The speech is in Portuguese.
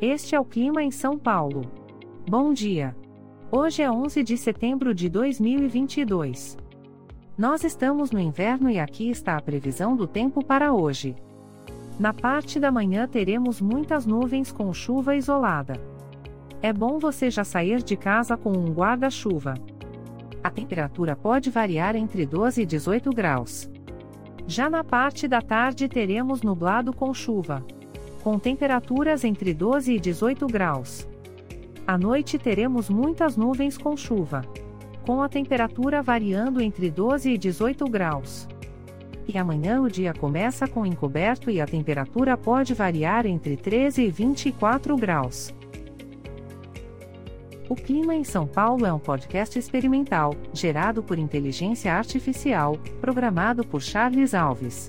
Este é o clima em São Paulo. Bom dia. Hoje é 11 de setembro de 2022. Nós estamos no inverno e aqui está a previsão do tempo para hoje. Na parte da manhã teremos muitas nuvens com chuva isolada. É bom você já sair de casa com um guarda-chuva. A temperatura pode variar entre 12 e 18 graus. Já na parte da tarde teremos nublado com chuva com temperaturas entre 12 e 18 graus. À noite teremos muitas nuvens com chuva, com a temperatura variando entre 12 e 18 graus. E amanhã o dia começa com encoberto e a temperatura pode variar entre 13 e 24 graus. O Clima em São Paulo é um podcast experimental, gerado por inteligência artificial, programado por Charles Alves.